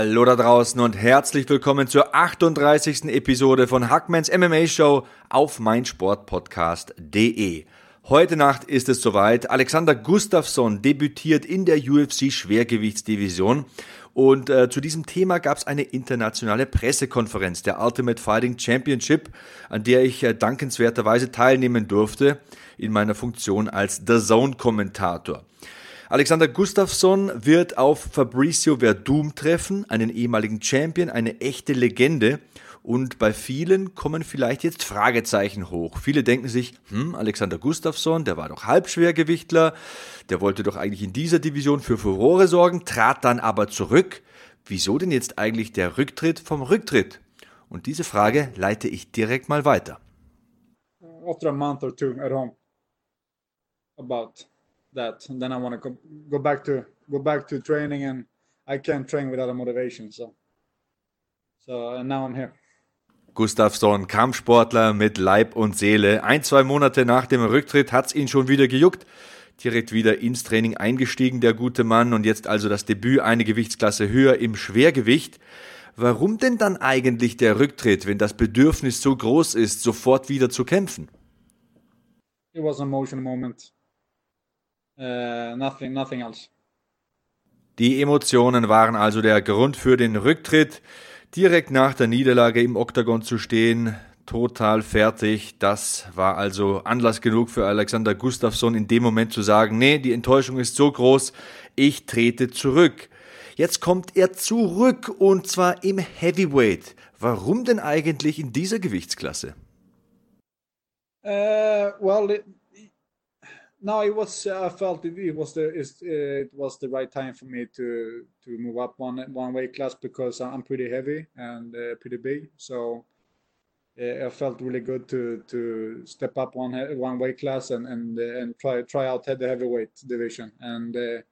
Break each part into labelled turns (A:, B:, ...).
A: Hallo da draußen und herzlich willkommen zur 38. Episode von Hackmans MMA Show auf meinsportpodcast.de. Heute Nacht ist es soweit. Alexander Gustafsson debütiert in der UFC Schwergewichtsdivision. Und äh, zu diesem Thema gab es eine internationale Pressekonferenz der Ultimate Fighting Championship, an der ich äh, dankenswerterweise teilnehmen durfte in meiner Funktion als The Zone Kommentator. Alexander Gustafsson wird auf Fabricio Verdum treffen, einen ehemaligen Champion, eine echte Legende. Und bei vielen kommen vielleicht jetzt Fragezeichen hoch. Viele denken sich, hm, Alexander Gustafsson, der war doch Halbschwergewichtler, der wollte doch eigentlich in dieser Division für Furore sorgen, trat dann aber zurück. Wieso denn jetzt eigentlich der Rücktritt vom Rücktritt? Und diese Frage leite ich direkt mal weiter.
B: After a month or two at home about that and then i want to go, go back to go back to training and i can't train without a motivation so so and now i'm here
A: Gustafsson, Kampfsportler mit Leib und Seele. Ein, zwei Monate nach dem Rücktritt hat's ihn schon wieder gejuckt. Direkt wieder ins Training eingestiegen, der gute Mann, und jetzt also das Debüt eine Gewichtsklasse höher im Schwergewicht. Warum denn dann eigentlich der Rücktritt, wenn das Bedürfnis so groß ist, sofort wieder zu kämpfen?
B: It was an emotional moment. Uh, nothing, nothing else.
A: Die Emotionen waren also der Grund für den Rücktritt. Direkt nach der Niederlage im Oktagon zu stehen, total fertig. Das war also Anlass genug für Alexander Gustafsson in dem Moment zu sagen, nee, die Enttäuschung ist so groß, ich trete zurück. Jetzt kommt er zurück und zwar im Heavyweight. Warum denn eigentlich in dieser Gewichtsklasse?
B: Uh, well, no, it was. Uh, I felt it, it was the uh, it was the right time for me to to move up one one weight class because I'm pretty heavy and uh, pretty big. So uh, I felt really good to to step up one one weight class and and uh, and try try out the heavyweight division. And uh,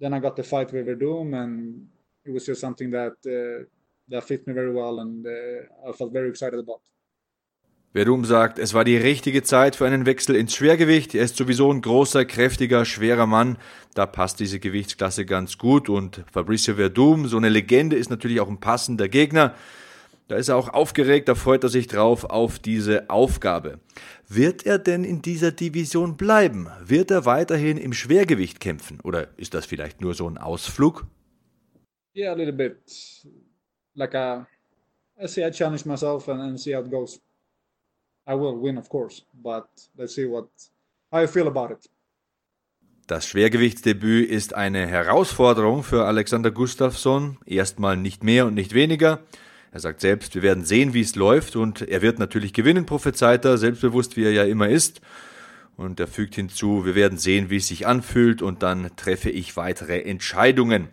B: then I got the fight with Verdum, and it was just something that that fit me very well, and I felt very excited about.
A: Verdum sagt, es war die richtige Zeit für einen Wechsel ins Schwergewicht. Er ist sowieso ein großer, kräftiger, schwerer Mann. Da passt diese Gewichtsklasse ganz gut. Und Fabricio Verdum, so eine Legende, ist natürlich auch ein passender Gegner. Da ist er auch aufgeregt, da freut er sich drauf auf diese Aufgabe. Wird er denn in dieser Division bleiben? Wird er weiterhin im Schwergewicht kämpfen? Oder ist das vielleicht nur so ein Ausflug?
B: Yeah, a little bit. Like a, I say I challenge myself and, and see how it goes. I will win, of course, but let's see what I feel about it.
A: Das Schwergewichtsdebüt ist eine Herausforderung für Alexander Gustafsson. Erstmal nicht mehr und nicht weniger. Er sagt selbst, wir werden sehen, wie es läuft und er wird natürlich gewinnen, prophezeit er, selbstbewusst wie er ja immer ist. Und er fügt hinzu, wir werden sehen, wie es sich anfühlt und dann treffe ich weitere Entscheidungen.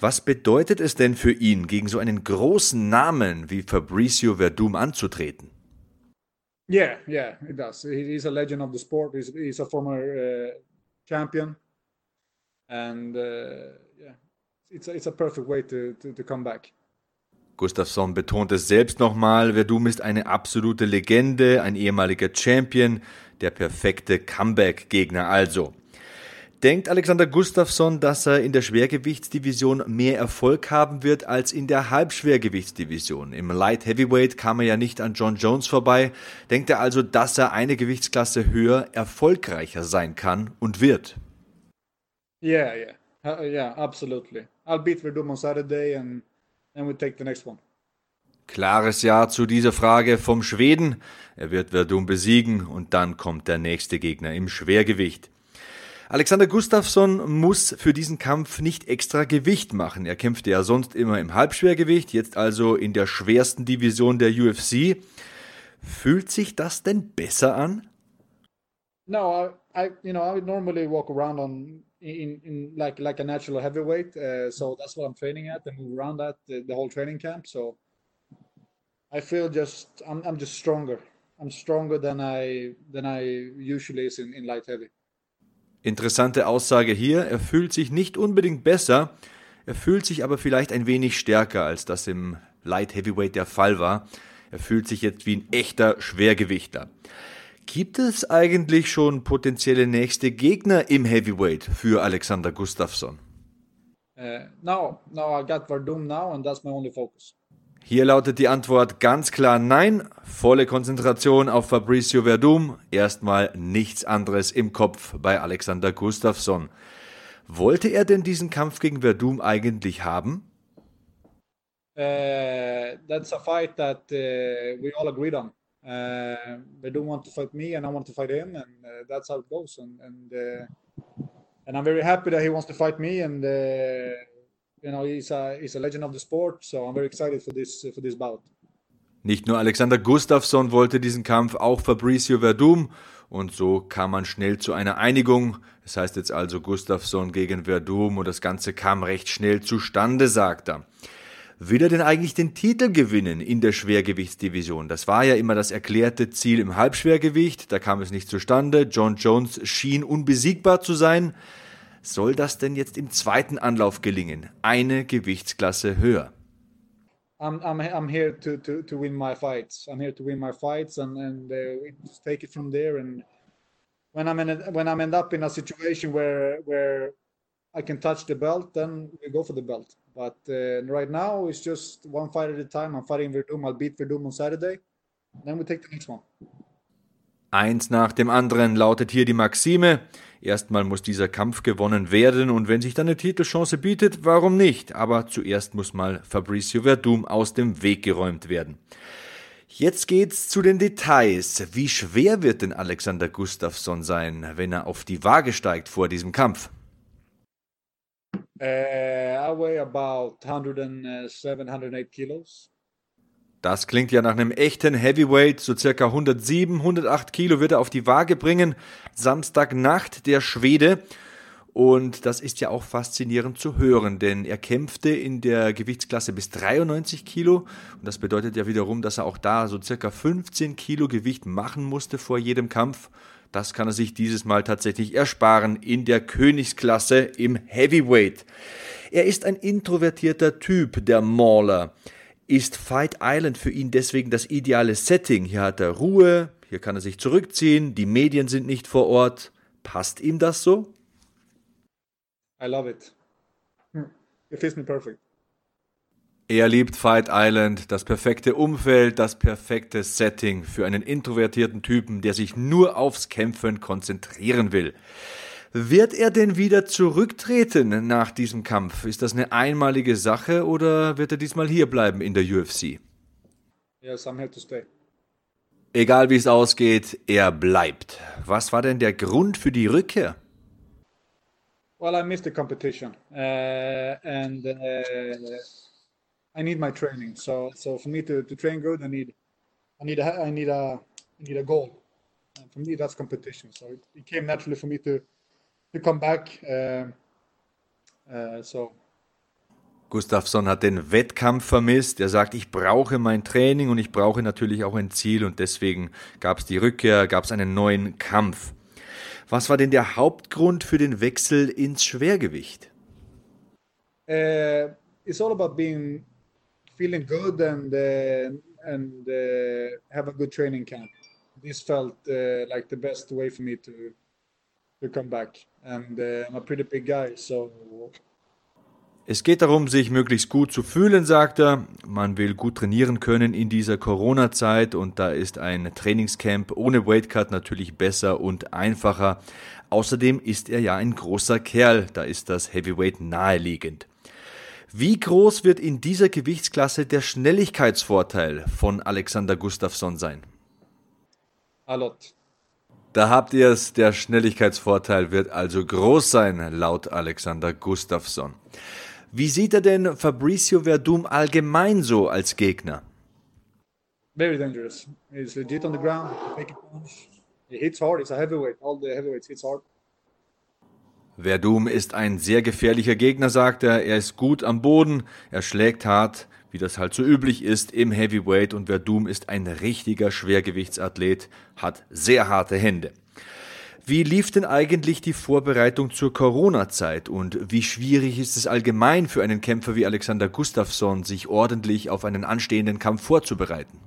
A: Was bedeutet es denn für ihn, gegen so einen großen Namen wie Fabricio Verdum anzutreten?
B: Yeah, yeah, it does. He's a legend of the sport. He's, he's a former uh, champion, and uh, yeah, it's a, it's a perfect way to, to, to come back.
A: Gustafsson betont es selbst nochmal, Verdum ist eine absolute Legende, ein ehemaliger Champion, der perfekte Comeback-Gegner also. Denkt Alexander Gustafsson, dass er in der Schwergewichtsdivision mehr Erfolg haben wird als in der Halbschwergewichtsdivision? Im Light Heavyweight kam er ja nicht an John Jones vorbei. Denkt er also, dass er eine Gewichtsklasse höher erfolgreicher sein kann und wird?
B: Yeah, yeah, uh, yeah, absolutely. I'll beat Verdum on Saturday and then we take the next one.
A: Klares Ja zu dieser Frage vom Schweden. Er wird Verdum besiegen und dann kommt der nächste Gegner im Schwergewicht. Alexander Gustafsson muss für diesen Kampf nicht extra Gewicht machen. Er kämpfte ja sonst immer im Halbschwergewicht, jetzt also in der schwersten Division der UFC. Fühlt sich das denn besser an?
B: No, I, I you know, I normally walk around on in, in like like a natural heavyweight, uh, so that's what I'm training at and move around that the, the whole training camp. So I feel just I'm, I'm just stronger. I'm stronger than I than I usually is in, in light heavy.
A: Interessante Aussage hier. Er fühlt sich nicht unbedingt besser, er fühlt sich aber vielleicht ein wenig stärker, als das im Light Heavyweight der Fall war. Er fühlt sich jetzt wie ein echter Schwergewichter. Gibt es eigentlich schon potenzielle nächste Gegner im Heavyweight für Alexander Gustafsson?
B: Uh, no, no, I got Verdum now and that's my only focus.
A: Hier lautet die Antwort ganz klar nein. Volle Konzentration auf Fabricio Verdum. Erstmal nichts anderes im Kopf bei Alexander Gustafsson. Wollte er denn diesen Kampf gegen Verdum eigentlich haben?
B: Uh, that's a fight that uh, we all agreed on. Uh, Verdum want to fight me and I want to fight him, and uh, that's how it goes. And and, uh, and I'm very happy that he wants to fight me, and uh, you know he's a he's a legend of the sport. So I'm very excited for this for this bout.
A: Nicht nur Alexander Gustafsson wollte diesen Kampf, auch Fabricio Verdum. Und so kam man schnell zu einer Einigung. Das heißt jetzt also Gustafsson gegen Verdum und das Ganze kam recht schnell zustande, sagt er. Will er denn eigentlich den Titel gewinnen in der Schwergewichtsdivision? Das war ja immer das erklärte Ziel im Halbschwergewicht. Da kam es nicht zustande. John Jones schien unbesiegbar zu sein. Soll das denn jetzt im zweiten Anlauf gelingen? Eine Gewichtsklasse höher.
B: I'm I'm I'm here to to to win my fights. I'm here to win my fights, and and uh, take it from there. And when I'm in a, when I'm end up in a situation where where I can touch the belt, then we go for the belt. But uh, right now it's just one fight at a time. I'm fighting Verdum. I'll beat Verdum on Saturday. Then we take the next one.
A: Eins nach dem anderen lautet hier die Maxime. Erstmal muss dieser Kampf gewonnen werden und wenn sich dann eine Titelchance bietet, warum nicht? Aber zuerst muss mal Fabricio Verdum aus dem Weg geräumt werden. Jetzt geht's zu den Details. Wie schwer wird denn Alexander Gustafsson sein, wenn er auf die Waage steigt vor diesem Kampf?
B: Uh, I weigh about 107, 108 kilos.
A: Das klingt ja nach einem echten Heavyweight. So circa 107, 108 Kilo wird er auf die Waage bringen. Samstagnacht der Schwede. Und das ist ja auch faszinierend zu hören, denn er kämpfte in der Gewichtsklasse bis 93 Kilo. Und das bedeutet ja wiederum, dass er auch da so circa 15 Kilo Gewicht machen musste vor jedem Kampf. Das kann er sich dieses Mal tatsächlich ersparen in der Königsklasse im Heavyweight. Er ist ein introvertierter Typ, der Mauler ist Fight Island für ihn deswegen das ideale Setting. Hier hat er Ruhe, hier kann er sich zurückziehen, die Medien sind nicht vor Ort. Passt ihm das so?
B: I love it. It fits me perfect.
A: Er liebt Fight Island, das perfekte Umfeld, das perfekte Setting für einen introvertierten Typen, der sich nur aufs Kämpfen konzentrieren will. Wird er denn wieder zurücktreten nach diesem Kampf? Ist das eine einmalige Sache oder wird er diesmal hier bleiben in der UFC?
B: Yes, I'm here to stay.
A: Egal wie es ausgeht, er bleibt. Was war denn der Grund für die Rückkehr?
B: Well, I missed the competition, uh, and uh, I need my training. So, so for me to, to train good, I need, I need a, I need a, I need a goal. And for me, that's competition. So it, it came naturally for me to to come back. Uh, uh, so.
A: Gustafsson hat den Wettkampf vermisst. Er sagt, ich brauche mein Training und ich brauche natürlich auch ein Ziel und deswegen gab es die Rückkehr, gab es einen neuen Kampf. Was war denn der Hauptgrund für den Wechsel ins Schwergewicht?
B: Uh, it's all about being feeling good and uh, and uh, have a good training camp. This felt uh, like the best way for me to to come back. And uh, I'm a pretty big guy, so
A: es geht darum, sich möglichst gut zu fühlen, sagt er. Man will gut trainieren können in dieser Corona-Zeit und da ist ein Trainingscamp ohne Weightcut natürlich besser und einfacher. Außerdem ist er ja ein großer Kerl, da ist das Heavyweight naheliegend. Wie groß wird in dieser Gewichtsklasse der Schnelligkeitsvorteil von Alexander Gustafsson sein?
B: a lot.
A: Da habt ihr es, der Schnelligkeitsvorteil wird also groß sein, laut Alexander Gustafsson. Wie sieht er denn Fabricio Verdum allgemein so als Gegner?
B: Very dangerous. He's legit on the ground. Punch. He hits hard. He's a heavyweight. All the heavyweights hits hard.
A: Verdum ist ein sehr gefährlicher Gegner, sagt er. Er ist gut am Boden, er schlägt hart. Wie das halt so üblich ist im Heavyweight und Verdum ist ein richtiger Schwergewichtsathlet, hat sehr harte Hände. Wie lief denn eigentlich die Vorbereitung zur Corona-Zeit und wie schwierig ist es allgemein für einen Kämpfer wie Alexander Gustafsson, sich ordentlich auf einen anstehenden Kampf vorzubereiten?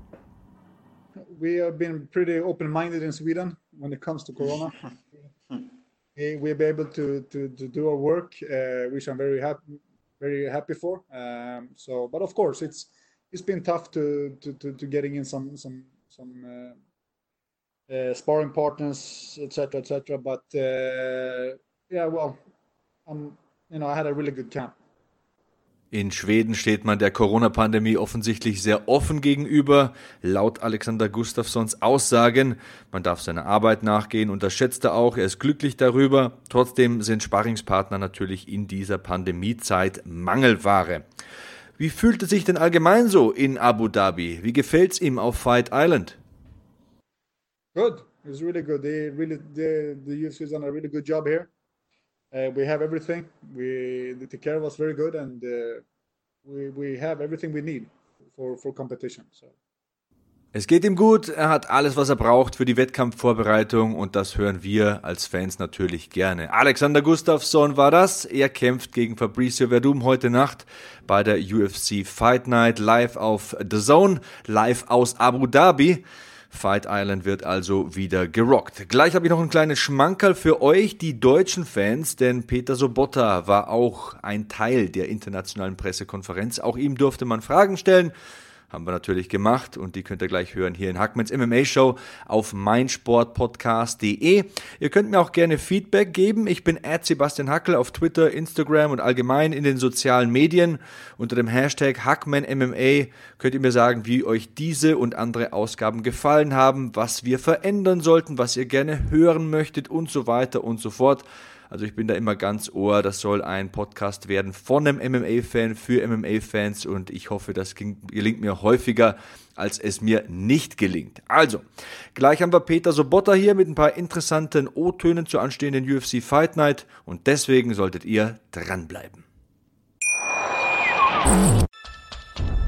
B: We have been pretty open-minded in Sweden when it comes to Corona. We'll be able to, to, to do our work, uh, which I'm very happy, very happy for. Um, so, but of course, it's it's been tough to to, to, to getting in some some some uh, uh, sparring partners, etc., etc. But uh, yeah, well, I'm you know I had a really good camp.
A: In Schweden steht man der Corona-Pandemie offensichtlich sehr offen gegenüber. Laut Alexander Gustafssons Aussagen, man darf seiner Arbeit nachgehen und das schätzt er auch, er ist glücklich darüber. Trotzdem sind Sparringspartner natürlich in dieser Pandemiezeit Mangelware. Wie fühlt es sich denn allgemein so in Abu Dhabi? Wie gefällt's ihm auf Fight Island?
B: Good. It's really good. They really the the UFC has done a really good job here. Uh, we have everything. We they take care of very good, and uh, we we have everything we need for for competition. So.
A: Es geht ihm gut, er hat alles, was er braucht für die Wettkampfvorbereitung und das hören wir als Fans natürlich gerne. Alexander Gustafsson war das. Er kämpft gegen Fabricio Verdum heute Nacht bei der UFC Fight Night live auf The Zone, live aus Abu Dhabi. Fight Island wird also wieder gerockt. Gleich habe ich noch ein kleines Schmankerl für euch, die deutschen Fans, denn Peter Sobotta war auch ein Teil der internationalen Pressekonferenz. Auch ihm durfte man Fragen stellen. Haben wir natürlich gemacht und die könnt ihr gleich hören hier in Hackmans MMA Show auf meinsportpodcast.de. Ihr könnt mir auch gerne Feedback geben. Ich bin at Sebastian Hackel auf Twitter, Instagram und allgemein in den sozialen Medien. Unter dem Hashtag HackmanMMA könnt ihr mir sagen, wie euch diese und andere Ausgaben gefallen haben, was wir verändern sollten, was ihr gerne hören möchtet und so weiter und so fort. Also ich bin da immer ganz ohr. Das soll ein Podcast werden von einem MMA-Fan für MMA-Fans und ich hoffe, das gelingt mir häufiger, als es mir nicht gelingt. Also, gleich haben wir Peter Sobotta hier mit ein paar interessanten O-Tönen zur anstehenden UFC Fight Night und deswegen solltet ihr dranbleiben.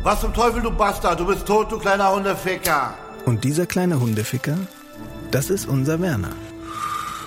C: Was zum Teufel, du Bastard? Du bist tot, du kleiner Hundeficker.
D: Und dieser kleine Hundeficker, das ist unser Werner.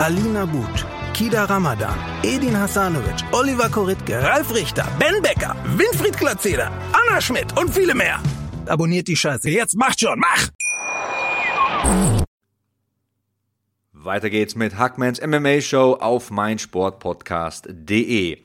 D: Alina But, Kida Ramadan, Edin Hasanovic, Oliver Koritke, Ralf Richter, Ben Becker, Winfried Glatzeder, Anna Schmidt und viele mehr. Abonniert die Scheiße. Jetzt macht schon, mach!
A: Weiter geht's mit Hackmans MMA Show auf meinsportpodcast.de.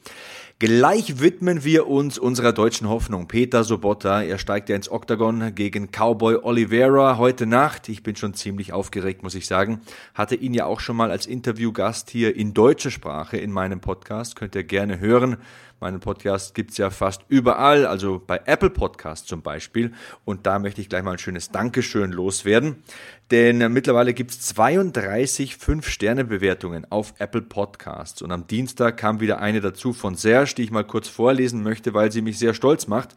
A: Gleich widmen wir uns unserer deutschen Hoffnung. Peter Sobotta, er steigt ja ins Oktagon gegen Cowboy Oliveira heute Nacht. Ich bin schon ziemlich aufgeregt, muss ich sagen. Hatte ihn ja auch schon mal als Interviewgast hier in deutscher Sprache in meinem Podcast. Könnt ihr gerne hören. Meinen Podcast gibt's ja fast überall, also bei Apple Podcast zum Beispiel. Und da möchte ich gleich mal ein schönes Dankeschön loswerden. Denn mittlerweile gibt's 32 5-Sterne-Bewertungen auf Apple Podcasts. Und am Dienstag kam wieder eine dazu von Serge, die ich mal kurz vorlesen möchte, weil sie mich sehr stolz macht.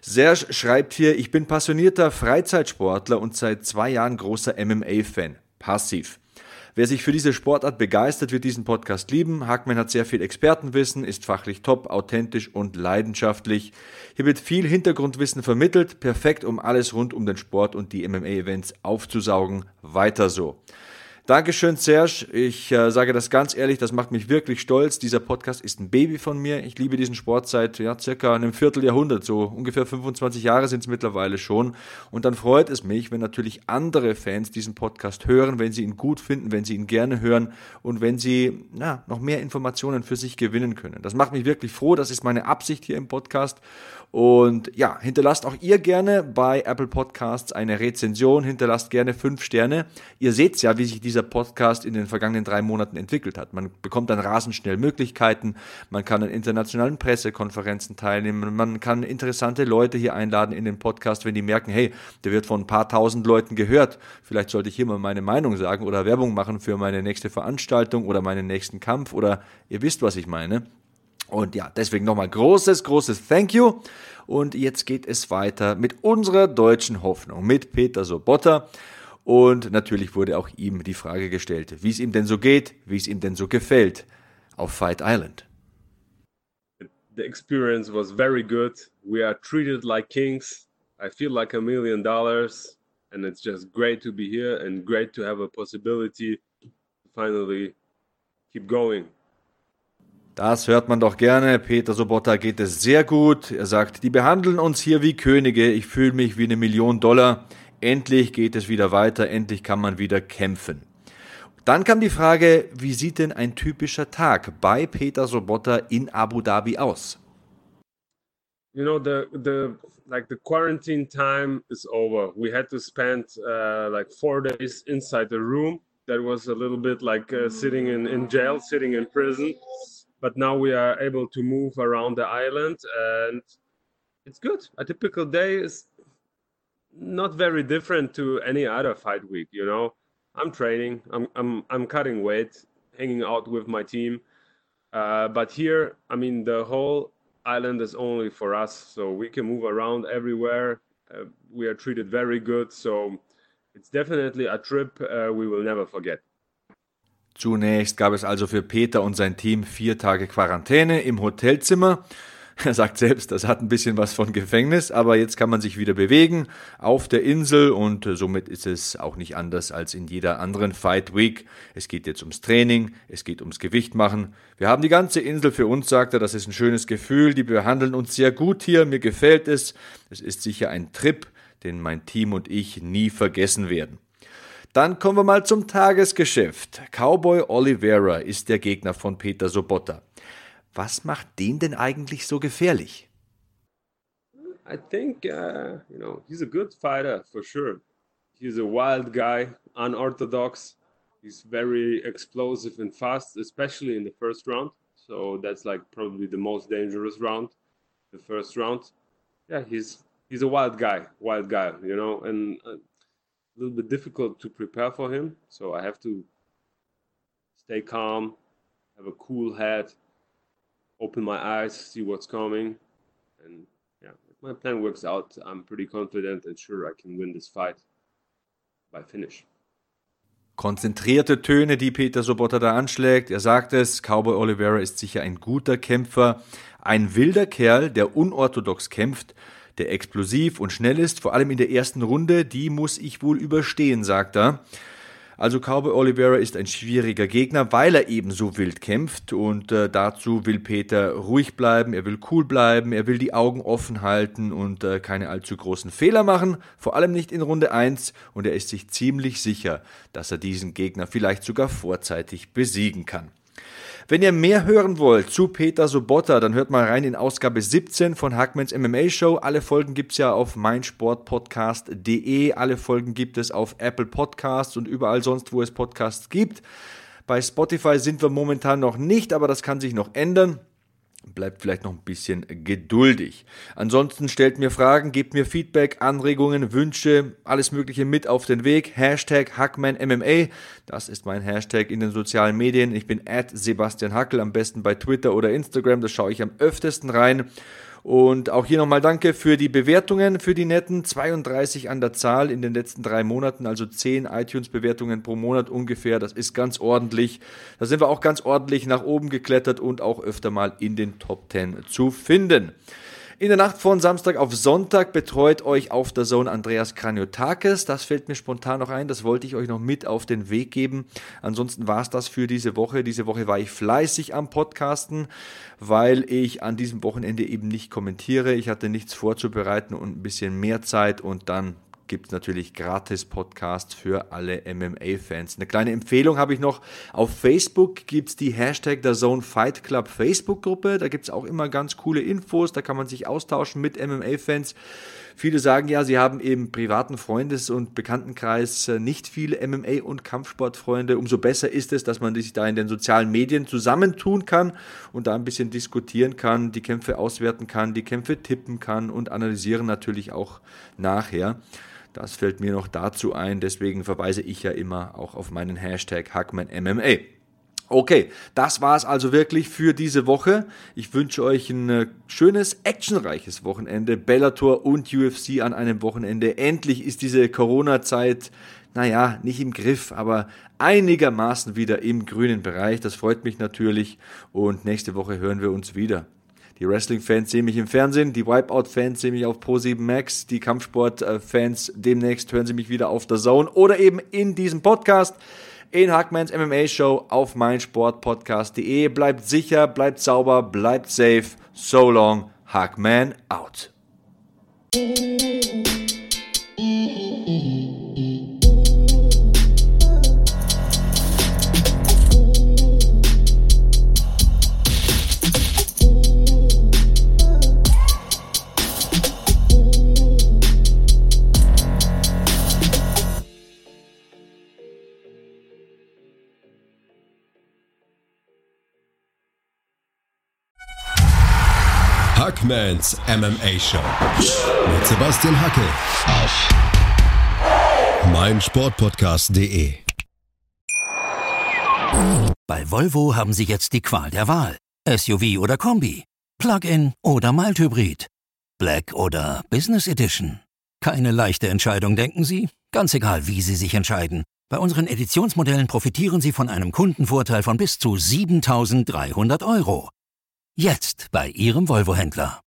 A: Serge schreibt hier, ich bin passionierter Freizeitsportler und seit zwei Jahren großer MMA-Fan. Passiv. Wer sich für diese Sportart begeistert, wird diesen Podcast lieben. Hackman hat sehr viel Expertenwissen, ist fachlich top, authentisch und leidenschaftlich. Hier wird viel Hintergrundwissen vermittelt, perfekt, um alles rund um den Sport und die MMA-Events aufzusaugen. Weiter so. Dankeschön, Serge. Ich äh, sage das ganz ehrlich, das macht mich wirklich stolz. Dieser Podcast ist ein Baby von mir. Ich liebe diesen Sport seit ja, circa einem Vierteljahrhundert, so ungefähr 25 Jahre sind es mittlerweile schon. Und dann freut es mich, wenn natürlich andere Fans diesen Podcast hören, wenn sie ihn gut finden, wenn sie ihn gerne hören und wenn sie ja, noch mehr Informationen für sich gewinnen können. Das macht mich wirklich froh. Das ist meine Absicht hier im Podcast. Und ja, hinterlasst auch ihr gerne bei Apple Podcasts eine Rezension, hinterlasst gerne fünf Sterne. Ihr seht ja, wie sich dieser dieser Podcast in den vergangenen drei Monaten entwickelt hat. Man bekommt dann rasend schnell Möglichkeiten, man kann an internationalen Pressekonferenzen teilnehmen, man kann interessante Leute hier einladen in den Podcast, wenn die merken, hey, der wird von ein paar tausend Leuten gehört, vielleicht sollte ich hier mal meine Meinung sagen oder Werbung machen für meine nächste Veranstaltung oder meinen nächsten Kampf oder ihr wisst, was ich meine. Und ja, deswegen nochmal großes, großes Thank you. Und jetzt geht es weiter mit unserer deutschen Hoffnung, mit Peter Sobotta. Und natürlich wurde auch ihm die Frage gestellt, wie es ihm denn so geht, wie es ihm denn so gefällt auf Fight Island.
E: The experience was very good. We are treated like kings. I feel like a million dollars. And it's just great to be here and great to have a possibility to finally keep going.
A: Das hört man doch gerne. Peter Sobotta geht es sehr gut. Er sagt, die behandeln uns hier wie Könige. Ich fühle mich wie eine Million Dollar. Endlich geht es wieder weiter. Endlich kann man wieder kämpfen. Dann kam die Frage, wie sieht denn ein typischer Tag bei Peter Sobotta in Abu Dhabi aus?
E: You know the the like the quarantine time is over. We had to spend uh, like four days inside the room. That was a little bit like uh, sitting in in jail, sitting in prison. but now we are able to move around the island and it's good. A typical day is not very different to any other fight week, you know. I'm training, I'm I'm I'm cutting weight, hanging out with my team. Uh, but here, I mean, the whole island is only for us, so we can move around everywhere. Uh, we are treated very good, so it's definitely a trip uh, we will never forget.
A: Zunächst gab es also für Peter und sein Team vier Tage Quarantäne im Hotelzimmer. Er sagt selbst, das hat ein bisschen was von Gefängnis, aber jetzt kann man sich wieder bewegen auf der Insel und somit ist es auch nicht anders als in jeder anderen Fight Week. Es geht jetzt ums Training, es geht ums Gewicht machen. Wir haben die ganze Insel für uns, sagt er, das ist ein schönes Gefühl, die behandeln uns sehr gut hier, mir gefällt es. Es ist sicher ein Trip, den mein Team und ich nie vergessen werden. Dann kommen wir mal zum Tagesgeschäft. Cowboy Oliveira ist der Gegner von Peter Sobotta. Was macht den denn eigentlich so gefährlich?
E: I think uh, you know he's a good fighter for sure. He's a wild guy, unorthodox. He's very explosive and fast, especially in the first round. So that's like probably the most dangerous round, the first round. Yeah, he's he's a wild guy, wild guy, you know, and uh, a little bit difficult to prepare for him. So I have to stay calm, have a cool head, open my eyes, see what's coming, and yeah, if my plan works out, I'm pretty confident and sure I can win this fight by finish.
A: Konzentrierte Töne, die Peter Sobotta da anschlägt. Er sagt es, Cowboy Oliveira ist sicher ein guter Kämpfer, ein wilder Kerl, der unorthodox kämpft der explosiv und schnell ist, vor allem in der ersten Runde, die muss ich wohl überstehen, sagt er. Also Cowboy Oliveira ist ein schwieriger Gegner, weil er eben so wild kämpft und äh, dazu will Peter ruhig bleiben, er will cool bleiben, er will die Augen offen halten und äh, keine allzu großen Fehler machen, vor allem nicht in Runde 1 und er ist sich ziemlich sicher, dass er diesen Gegner vielleicht sogar vorzeitig besiegen kann. Wenn ihr mehr hören wollt zu Peter Sobotta, dann hört mal rein in Ausgabe 17 von Hackmans MMA Show. Alle Folgen gibt's ja auf meinsportpodcast.de. Alle Folgen gibt es auf Apple Podcasts und überall sonst, wo es Podcasts gibt. Bei Spotify sind wir momentan noch nicht, aber das kann sich noch ändern bleibt vielleicht noch ein bisschen geduldig. Ansonsten stellt mir Fragen, gebt mir Feedback, Anregungen, Wünsche, alles Mögliche mit auf den Weg. Hashtag HackmanMMA, das ist mein Hashtag in den sozialen Medien. Ich bin at Sebastian Hackel, am besten bei Twitter oder Instagram, da schaue ich am öftesten rein. Und auch hier nochmal danke für die Bewertungen, für die netten 32 an der Zahl in den letzten drei Monaten, also 10 iTunes-Bewertungen pro Monat ungefähr. Das ist ganz ordentlich. Da sind wir auch ganz ordentlich nach oben geklettert und auch öfter mal in den Top 10 zu finden. In der Nacht von Samstag auf Sonntag betreut euch auf der Zone Andreas Kraniotakis. Das fällt mir spontan noch ein. Das wollte ich euch noch mit auf den Weg geben. Ansonsten war es das für diese Woche. Diese Woche war ich fleißig am Podcasten, weil ich an diesem Wochenende eben nicht kommentiere. Ich hatte nichts vorzubereiten und ein bisschen mehr Zeit und dann gibt es natürlich gratis Podcasts für alle MMA-Fans. Eine kleine Empfehlung habe ich noch. Auf Facebook gibt es die Hashtag der Zone Fight Club Facebook-Gruppe. Da gibt es auch immer ganz coole Infos. Da kann man sich austauschen mit MMA-Fans. Viele sagen ja, sie haben im privaten Freundes- und Bekanntenkreis äh, nicht viele MMA- und Kampfsportfreunde. Umso besser ist es, dass man sich da in den sozialen Medien zusammentun kann und da ein bisschen diskutieren kann, die Kämpfe auswerten kann, die Kämpfe tippen kann und analysieren natürlich auch nachher. Das fällt mir noch dazu ein, deswegen verweise ich ja immer auch auf meinen Hashtag HackmanMMA. Okay, das war es also wirklich für diese Woche. Ich wünsche euch ein äh, schönes, actionreiches Wochenende. Bellator und UFC an einem Wochenende. Endlich ist diese Corona-Zeit, naja, nicht im Griff, aber einigermaßen wieder im grünen Bereich. Das freut mich natürlich. Und nächste Woche hören wir uns wieder. Die Wrestling-Fans sehen mich im Fernsehen, die Wipeout-Fans sehen mich auf Pro7 Max, die Kampfsport-Fans demnächst hören sie mich wieder auf der Zone oder eben in diesem Podcast in Hackmans MMA Show auf meinsportpodcast.de. Bleibt sicher, bleibt sauber, bleibt safe. So long, Hackman out.
F: Hackmans MMA Show mit Sebastian Hacke auf meinsportpodcast.de.
G: Bei Volvo haben Sie jetzt die Qual der Wahl. SUV oder Kombi, Plug-in oder Mild-Hybrid, Black oder Business Edition. Keine leichte Entscheidung, denken Sie? Ganz egal, wie Sie sich entscheiden. Bei unseren Editionsmodellen profitieren Sie von einem Kundenvorteil von bis zu 7300 Euro. Jetzt bei Ihrem Volvo-Händler.